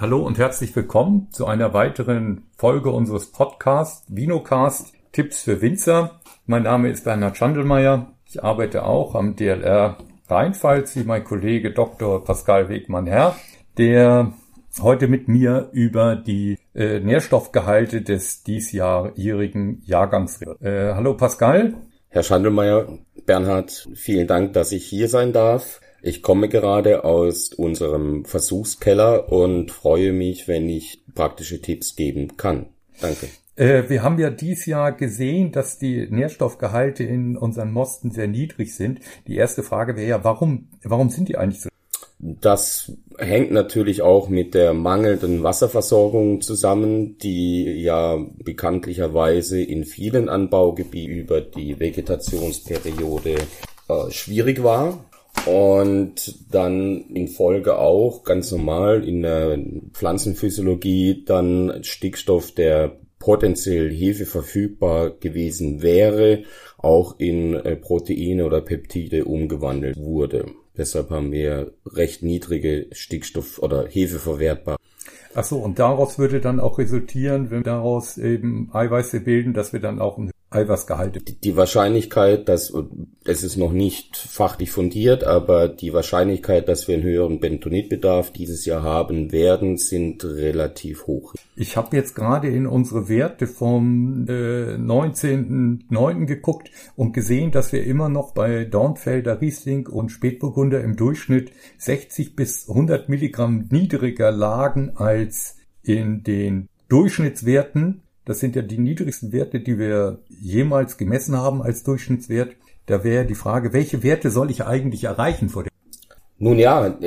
Hallo und herzlich willkommen zu einer weiteren Folge unseres Podcasts Vinocast Tipps für Winzer. Mein Name ist Bernhard Schandelmeier. Ich arbeite auch am DLR Rheinpfalz wie mein Kollege Dr. Pascal Wegmann-Herr, der heute mit mir über die äh, Nährstoffgehalte des diesjährigen Jahrgangs redet. Äh, hallo Pascal. Herr Schandelmeier, Bernhard, vielen Dank, dass ich hier sein darf. Ich komme gerade aus unserem Versuchskeller und freue mich, wenn ich praktische Tipps geben kann. Danke. Äh, wir haben ja dieses Jahr gesehen, dass die Nährstoffgehalte in unseren Mosten sehr niedrig sind. Die erste Frage wäre ja, warum, warum sind die eigentlich so? Das hängt natürlich auch mit der mangelnden Wasserversorgung zusammen, die ja bekanntlicherweise in vielen Anbaugebieten über die Vegetationsperiode äh, schwierig war. Und dann in Folge auch ganz normal in der Pflanzenphysiologie dann Stickstoff, der potenziell Hefe verfügbar gewesen wäre, auch in äh, Proteine oder Peptide umgewandelt wurde. Deshalb haben wir recht niedrige Stickstoff- oder Hefeverwertbar. Ach so, und daraus würde dann auch resultieren, wenn daraus eben Eiweiße bilden, dass wir dann auch ein Eiweißgehalte. Die Wahrscheinlichkeit, dass, es ist noch nicht fachlich fundiert, aber die Wahrscheinlichkeit, dass wir einen höheren Bentonitbedarf dieses Jahr haben werden, sind relativ hoch. Ich habe jetzt gerade in unsere Werte vom äh, 19.09. geguckt und gesehen, dass wir immer noch bei Dornfelder Riesling und Spätburgunder im Durchschnitt 60 bis 100 Milligramm niedriger lagen als in den Durchschnittswerten das sind ja die niedrigsten Werte, die wir jemals gemessen haben als Durchschnittswert. Da wäre die Frage, welche Werte soll ich eigentlich erreichen vor dem? Nun ja,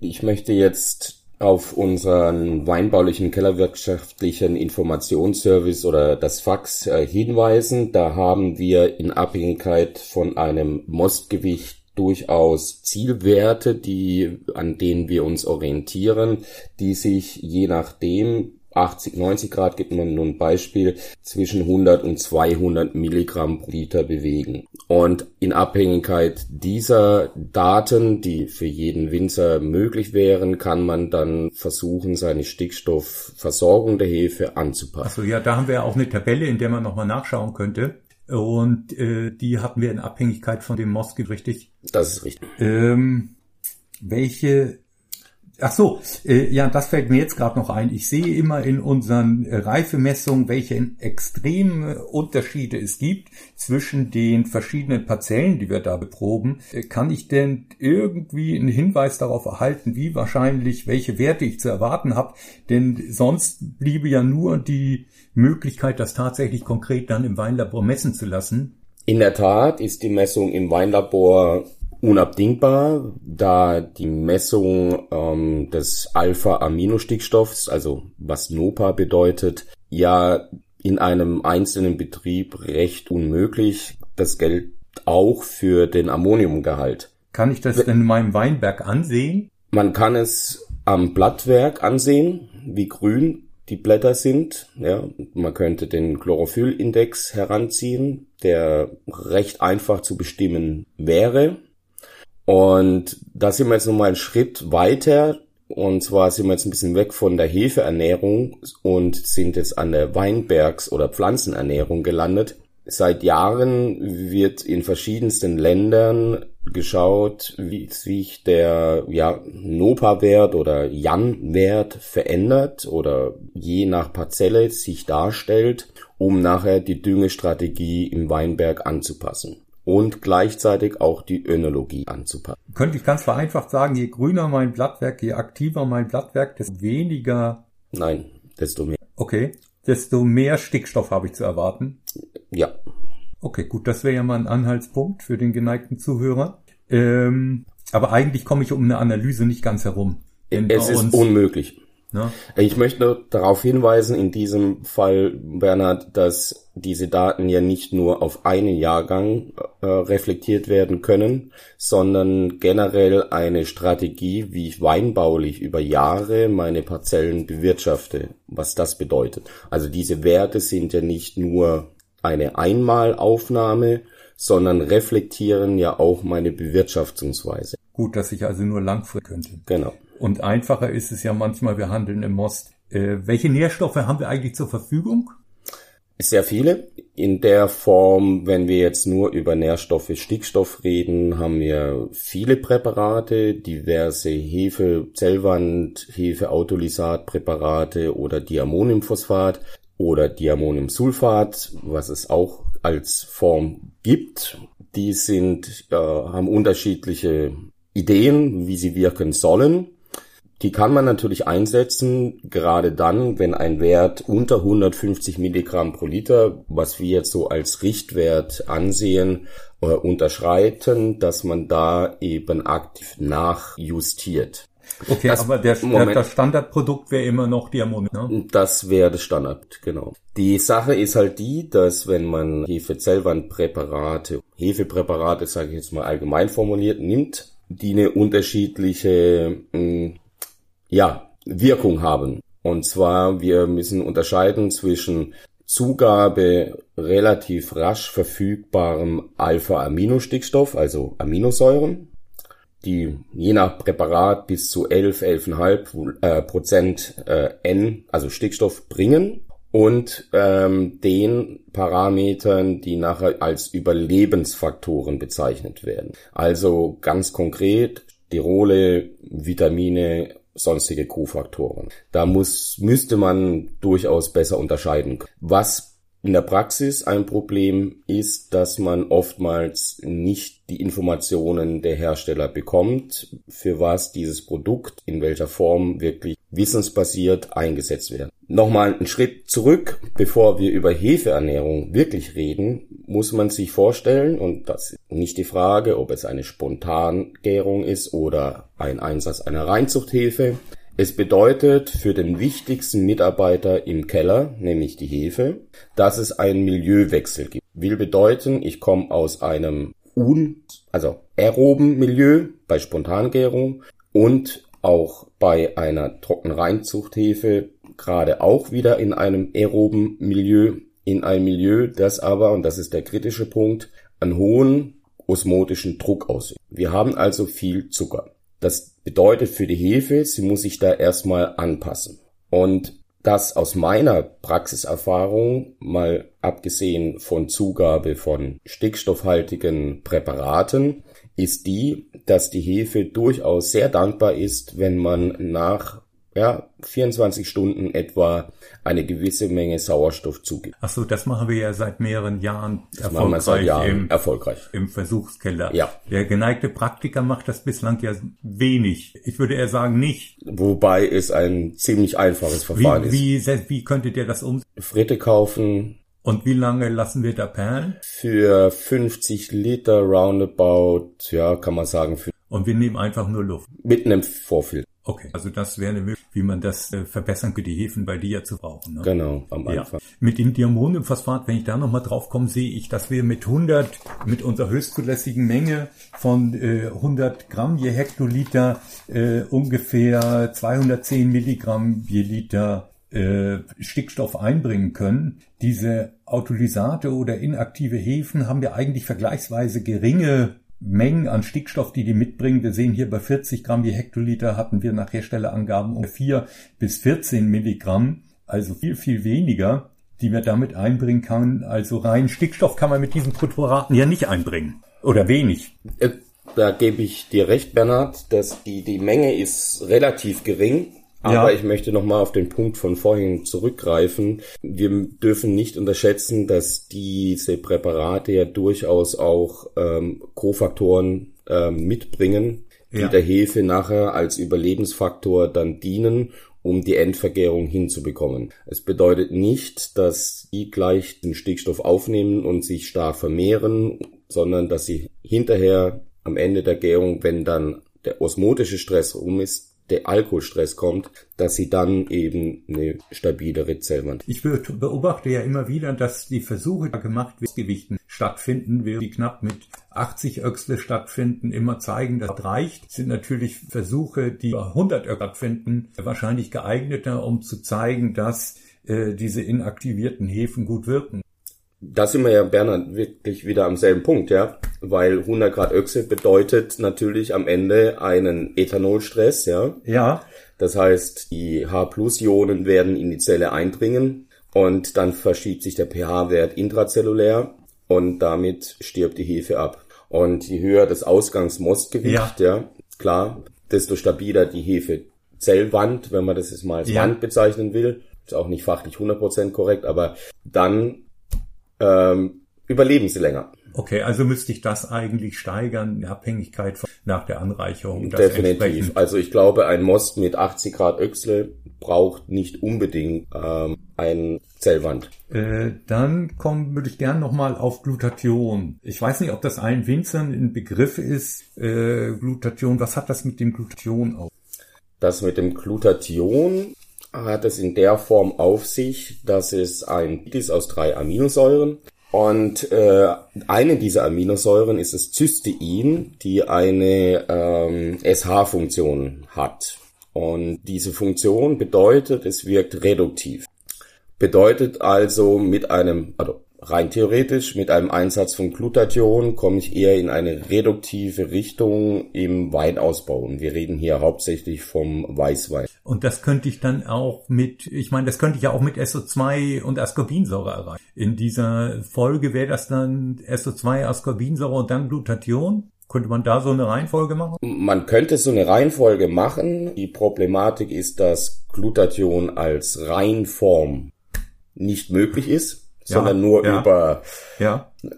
ich möchte jetzt auf unseren weinbaulichen kellerwirtschaftlichen Informationsservice oder das Fax äh, hinweisen. Da haben wir in Abhängigkeit von einem Mostgewicht durchaus Zielwerte, die, an denen wir uns orientieren, die sich je nachdem 80, 90 Grad gibt man nur ein Beispiel, zwischen 100 und 200 Milligramm pro Liter bewegen. Und in Abhängigkeit dieser Daten, die für jeden Winzer möglich wären, kann man dann versuchen, seine Stickstoffversorgung der Hefe anzupassen. Also ja, da haben wir ja auch eine Tabelle, in der man nochmal nachschauen könnte. Und äh, die hatten wir in Abhängigkeit von dem Moski, richtig? Das ist richtig. Ähm, welche Ach so, äh, ja, das fällt mir jetzt gerade noch ein. Ich sehe immer in unseren äh, Reifemessungen, welche extreme Unterschiede es gibt zwischen den verschiedenen Parzellen, die wir da beproben. Äh, kann ich denn irgendwie einen Hinweis darauf erhalten, wie wahrscheinlich welche Werte ich zu erwarten habe? Denn sonst bliebe ja nur die Möglichkeit, das tatsächlich konkret dann im Weinlabor messen zu lassen. In der Tat ist die Messung im Weinlabor unabdingbar, da die Messung ähm, des Alpha-Aminostickstoffs, also was NOPA bedeutet, ja in einem einzelnen Betrieb recht unmöglich. Das gilt auch für den Ammoniumgehalt. Kann ich das denn in meinem Weinberg ansehen? Man kann es am Blattwerk ansehen, wie grün die Blätter sind. Ja, man könnte den Chlorophyllindex heranziehen, der recht einfach zu bestimmen wäre. Und da sind wir jetzt nochmal einen Schritt weiter. Und zwar sind wir jetzt ein bisschen weg von der Hefeernährung und sind jetzt an der Weinbergs- oder Pflanzenernährung gelandet. Seit Jahren wird in verschiedensten Ländern geschaut, wie sich der ja, NOPA-Wert oder JAN-Wert verändert oder je nach Parzelle sich darstellt, um nachher die Düngestrategie im Weinberg anzupassen und gleichzeitig auch die Önologie anzupassen. Könnte ich ganz vereinfacht sagen, je grüner mein Blattwerk, je aktiver mein Blattwerk, desto weniger. Nein, desto mehr. Okay, desto mehr Stickstoff habe ich zu erwarten. Ja. Okay, gut, das wäre ja mal ein Anhaltspunkt für den geneigten Zuhörer. Ähm, aber eigentlich komme ich um eine Analyse nicht ganz herum. Es ist unmöglich. Ne? Ich möchte darauf hinweisen, in diesem Fall, Bernhard, dass diese Daten ja nicht nur auf einen Jahrgang äh, reflektiert werden können, sondern generell eine Strategie, wie ich weinbaulich über Jahre meine Parzellen bewirtschafte, was das bedeutet. Also diese Werte sind ja nicht nur eine Einmalaufnahme, sondern reflektieren ja auch meine Bewirtschaftungsweise. Gut, dass ich also nur langfristig könnte. Genau. Und einfacher ist es ja manchmal, wir handeln im Most. Äh, welche Nährstoffe haben wir eigentlich zur Verfügung? Sehr viele. In der Form, wenn wir jetzt nur über Nährstoffe Stickstoff reden, haben wir viele Präparate, diverse Hefe, Zellwand, Hefe, Autolysat-Präparate oder Diammoniumphosphat oder Diammoniumsulfat, was es auch als Form gibt. Die sind, äh, haben unterschiedliche Ideen, wie sie wirken sollen. Die kann man natürlich einsetzen, gerade dann, wenn ein Wert unter 150 Milligramm pro Liter, was wir jetzt so als Richtwert ansehen, äh, unterschreiten, dass man da eben aktiv nachjustiert. Okay, das, aber der, Moment, das Standardprodukt wäre immer noch Diamond, ne? Das wäre das Standard, genau. Die Sache ist halt die, dass wenn man Hefezellwandpräparate, Hefepräparate, sage ich jetzt mal allgemein formuliert, nimmt, die eine unterschiedliche mh, hm, ja, Wirkung haben. Und zwar, wir müssen unterscheiden zwischen Zugabe relativ rasch verfügbarem Alpha-Aminostickstoff, also Aminosäuren, die je nach Präparat bis zu 11, 11,5 äh, Prozent äh, N, also Stickstoff bringen und ähm, den Parametern, die nachher als Überlebensfaktoren bezeichnet werden. Also ganz konkret Sterole, Vitamine, sonstige Kofaktoren. Da muss, müsste man durchaus besser unterscheiden. Was in der Praxis ein Problem ist, dass man oftmals nicht die Informationen der Hersteller bekommt, für was dieses Produkt in welcher Form wirklich wissensbasiert eingesetzt wird. Nochmal einen Schritt zurück, bevor wir über Hefeernährung wirklich reden, muss man sich vorstellen, und das ist nicht die Frage, ob es eine Spontangärung ist oder ein Einsatz einer Reinzuchthefe, es bedeutet für den wichtigsten Mitarbeiter im Keller, nämlich die Hefe, dass es einen Milieuwechsel gibt. Will bedeuten, ich komme aus einem un, also aeroben Milieu bei Spontangärung und auch bei einer Trockenreinzuchthefe gerade auch wieder in einem aeroben Milieu, in einem Milieu, das aber, und das ist der kritische Punkt, einen hohen osmotischen Druck ausübt. Wir haben also viel Zucker. Das bedeutet für die Hefe, sie muss sich da erstmal anpassen. Und das aus meiner Praxiserfahrung, mal abgesehen von Zugabe von stickstoffhaltigen Präparaten, ist die, dass die Hefe durchaus sehr dankbar ist, wenn man nach ja, 24 Stunden etwa eine gewisse Menge Sauerstoff zugibt. Ach so, das machen wir ja seit mehreren Jahren das erfolgreich, seit Jahren im, erfolgreich im Versuchskeller. Ja. Der geneigte Praktiker macht das bislang ja wenig. Ich würde eher sagen nicht. Wobei es ein ziemlich einfaches Verfahren wie, ist. Wie, wie könntet ihr das umsetzen? Fritte kaufen. Und wie lange lassen wir da perlen? Für 50 Liter roundabout, ja, kann man sagen. Für und wir nehmen einfach nur Luft. Mit einem Vorfilter. Okay, also das wäre eine Möglichkeit, wie man das äh, verbessern könnte, die Hefen bei dir zu brauchen. Ne? Genau, am Anfang. Ja. Mit dem Diammoniumphosphat, wenn ich da nochmal drauf komme, sehe ich, dass wir mit 100, mit unserer höchstzulässigen Menge von äh, 100 Gramm je Hektoliter äh, ungefähr 210 Milligramm je Liter äh, Stickstoff einbringen können. Diese Autolysate oder inaktive Hefen haben ja eigentlich vergleichsweise geringe Mengen an Stickstoff, die die mitbringen. Wir sehen hier bei 40 Gramm je Hektoliter hatten wir nach Herstellerangaben um 4 bis 14 Milligramm, also viel, viel weniger, die wir damit einbringen kann. Also rein Stickstoff kann man mit diesen Präparaten ja nicht einbringen. Oder wenig. Äh, da gebe ich dir recht, Bernhard, dass die, die Menge ist relativ gering. Aber ja. ich möchte nochmal auf den Punkt von vorhin zurückgreifen. Wir dürfen nicht unterschätzen, dass diese Präparate ja durchaus auch ähm, Kofaktoren ähm, mitbringen, die ja. der Hefe nachher als Überlebensfaktor dann dienen, um die Endvergärung hinzubekommen. Es bedeutet nicht, dass die gleich den Stickstoff aufnehmen und sich stark vermehren, sondern dass sie hinterher am Ende der Gärung, wenn dann der osmotische Stress um ist, der Alkoholstress kommt, dass sie dann eben eine stabilere Zellwand. Ich beobachte ja immer wieder, dass die Versuche gemacht werden, Gewichten stattfinden, während die knapp mit 80 Öxle stattfinden, immer zeigen, dass das reicht, sind natürlich Versuche, die 100 Öxle stattfinden, wahrscheinlich geeigneter, um zu zeigen, dass äh, diese inaktivierten Hefen gut wirken. Da sind wir ja, Bernhard, wirklich wieder am selben Punkt, ja. Weil 100 Grad Öchse bedeutet natürlich am Ende einen Ethanolstress, ja. Ja. Das heißt, die H-Plus-Ionen werden in die Zelle eindringen und dann verschiebt sich der pH-Wert intrazellulär und damit stirbt die Hefe ab. Und je höher das Ausgangsmostgewicht, ja. ja, klar, desto stabiler die Hefezellwand, wenn man das jetzt mal als ja. Wand bezeichnen will. Ist auch nicht fachlich 100% korrekt, aber dann ähm, überleben sie länger. Okay, also müsste ich das eigentlich steigern, in Abhängigkeit von, nach der Anreicherung. Definitiv. Also ich glaube, ein Most mit 80 Grad Öchsle braucht nicht unbedingt ähm, ein Zellwand. Äh, dann kommen würde ich gerne nochmal auf Glutathion. Ich weiß nicht, ob das allen Winzern ein Begriff ist. Äh, Glutathion, was hat das mit dem Glutathion auf? Das mit dem Glutathion hat es in der Form auf sich, dass es ein ist aus drei Aminosäuren und äh, eine dieser Aminosäuren ist das Cystein, die eine ähm, SH-Funktion hat. Und diese Funktion bedeutet, es wirkt reduktiv. Bedeutet also mit einem, also rein theoretisch mit einem Einsatz von Glutathion komme ich eher in eine reduktive Richtung im Weinausbau. Und wir reden hier hauptsächlich vom Weißwein. Und das könnte ich dann auch mit, ich meine, das könnte ich ja auch mit SO2 und Ascorbinsäure erreichen. In dieser Folge wäre das dann SO2, Ascorbinsäure und dann Glutathion? Könnte man da so eine Reihenfolge machen? Man könnte so eine Reihenfolge machen. Die Problematik ist, dass Glutathion als Reinform nicht möglich ist sondern nur über.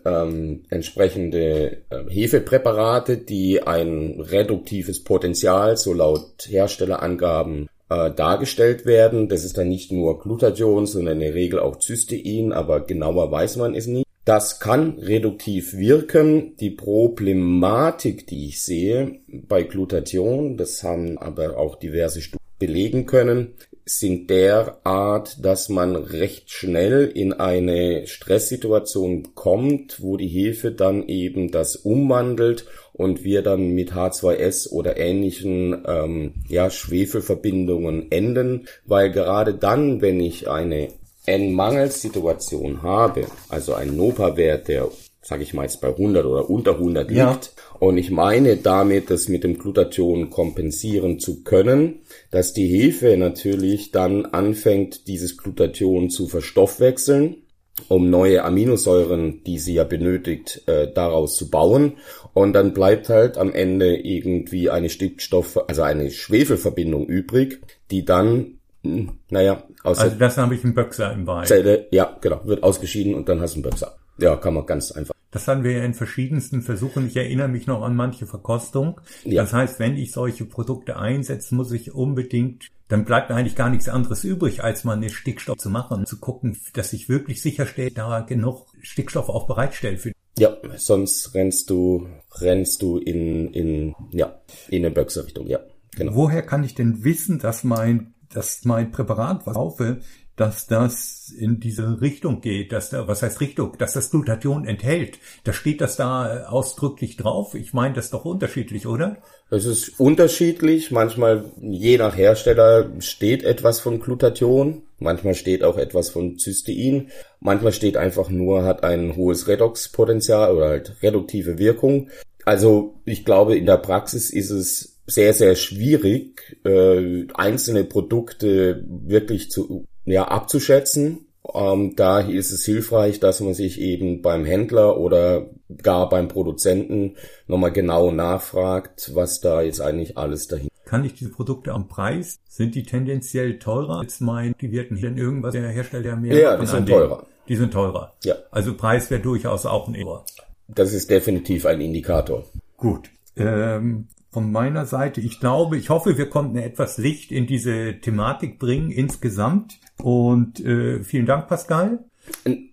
Ähm, entsprechende äh, Hefepräparate, die ein reduktives Potenzial, so laut Herstellerangaben, äh, dargestellt werden. Das ist dann nicht nur Glutathion, sondern in der Regel auch Cystein, aber genauer weiß man es nie. Das kann reduktiv wirken. Die Problematik, die ich sehe bei Glutathion, das haben aber auch diverse Studien belegen können, sind derart, dass man recht schnell in eine Stresssituation kommt, wo die Hefe dann eben das umwandelt und wir dann mit H2S oder ähnlichen ähm, ja, Schwefelverbindungen enden, weil gerade dann, wenn ich eine N-Mangelsituation habe, also ein NOPA-Wert, der sage ich mal jetzt bei 100 oder unter 100 liegt, ja. und ich meine damit, das mit dem Glutathion kompensieren zu können, dass die Hefe natürlich dann anfängt, dieses Glutathion zu verstoffwechseln, um neue Aminosäuren, die sie ja benötigt, äh, daraus zu bauen. Und dann bleibt halt am Ende irgendwie eine Stickstoff, also eine Schwefelverbindung übrig, die dann, hm, naja, aus Also das habe ich einen Böxer im Wein. Zelle, ja, genau, wird ausgeschieden und dann hast du einen Böxer. Ja, kann man ganz einfach. Das hatten wir ja in verschiedensten Versuchen. Ich erinnere mich noch an manche Verkostung. Ja. Das heißt, wenn ich solche Produkte einsetze, muss ich unbedingt, dann bleibt eigentlich gar nichts anderes übrig, als mal eine Stickstoff zu machen, zu gucken, dass ich wirklich sicherstelle, da genug Stickstoff auch bereitstelle für ja, sonst rennst du, rennst du in, in, ja, in eine Böxer-Richtung, ja. Genau. Woher kann ich denn wissen, dass mein, dass mein Präparat, was ich kaufe, dass das in diese Richtung geht, dass da, was heißt Richtung, dass das Glutathion enthält. Da steht das da ausdrücklich drauf. Ich meine, das ist doch unterschiedlich, oder? Es ist unterschiedlich. Manchmal, je nach Hersteller, steht etwas von Glutathion. Manchmal steht auch etwas von Cystein. Manchmal steht einfach nur, hat ein hohes Redoxpotenzial oder halt reduktive Wirkung. Also, ich glaube, in der Praxis ist es sehr, sehr schwierig, äh, einzelne Produkte wirklich zu ja, abzuschätzen. Ähm, da ist es hilfreich, dass man sich eben beim Händler oder gar beim Produzenten nochmal genau nachfragt, was da jetzt eigentlich alles dahinter kann ich diese Produkte am Preis? Sind die tendenziell teurer als mein, die werden denn irgendwas der Hersteller mehr? Ja, die sind teurer. Die sind teurer. Ja. Also Preis wäre durchaus auch ein Eher. Das ist definitiv ein Indikator. Gut. Ähm, von meiner Seite, ich glaube, ich hoffe, wir konnten etwas Licht in diese Thematik bringen insgesamt. Und äh, vielen Dank, Pascal.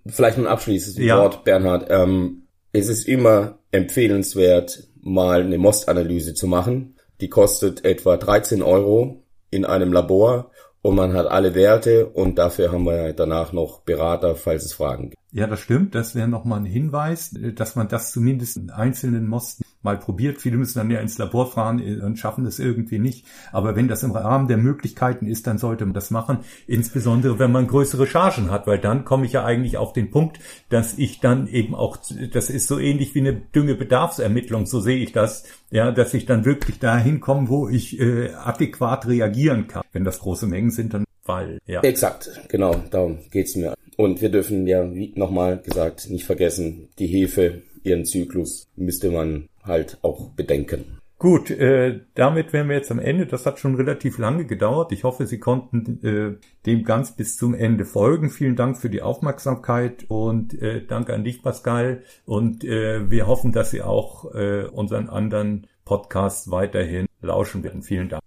Vielleicht ein abschließendes ja. Wort, Bernhard. Ähm, es ist immer empfehlenswert, mal eine Most-Analyse zu machen. Die kostet etwa 13 Euro in einem Labor und man hat alle Werte und dafür haben wir danach noch Berater, falls es Fragen gibt. Ja, das stimmt. Das wäre nochmal ein Hinweis, dass man das zumindest in einzelnen Mosten mal probiert. Viele müssen dann ja ins Labor fahren äh, und schaffen das irgendwie nicht. Aber wenn das im Rahmen der Möglichkeiten ist, dann sollte man das machen. Insbesondere, wenn man größere Chargen hat, weil dann komme ich ja eigentlich auf den Punkt, dass ich dann eben auch, das ist so ähnlich wie eine Düngebedarfsermittlung, so sehe ich das, ja, dass ich dann wirklich dahin komme, wo ich äh, adäquat reagieren kann. Wenn das große Mengen sind, dann weil, ja. Exakt, genau, darum geht's mir. Und wir dürfen ja, wie nochmal gesagt, nicht vergessen, die Hefe, ihren Zyklus müsste man halt auch bedenken. Gut, äh, damit wären wir jetzt am Ende. Das hat schon relativ lange gedauert. Ich hoffe, Sie konnten äh, dem ganz bis zum Ende folgen. Vielen Dank für die Aufmerksamkeit und äh, danke an dich, Pascal. Und äh, wir hoffen, dass Sie auch äh, unseren anderen Podcasts weiterhin lauschen werden. Vielen Dank.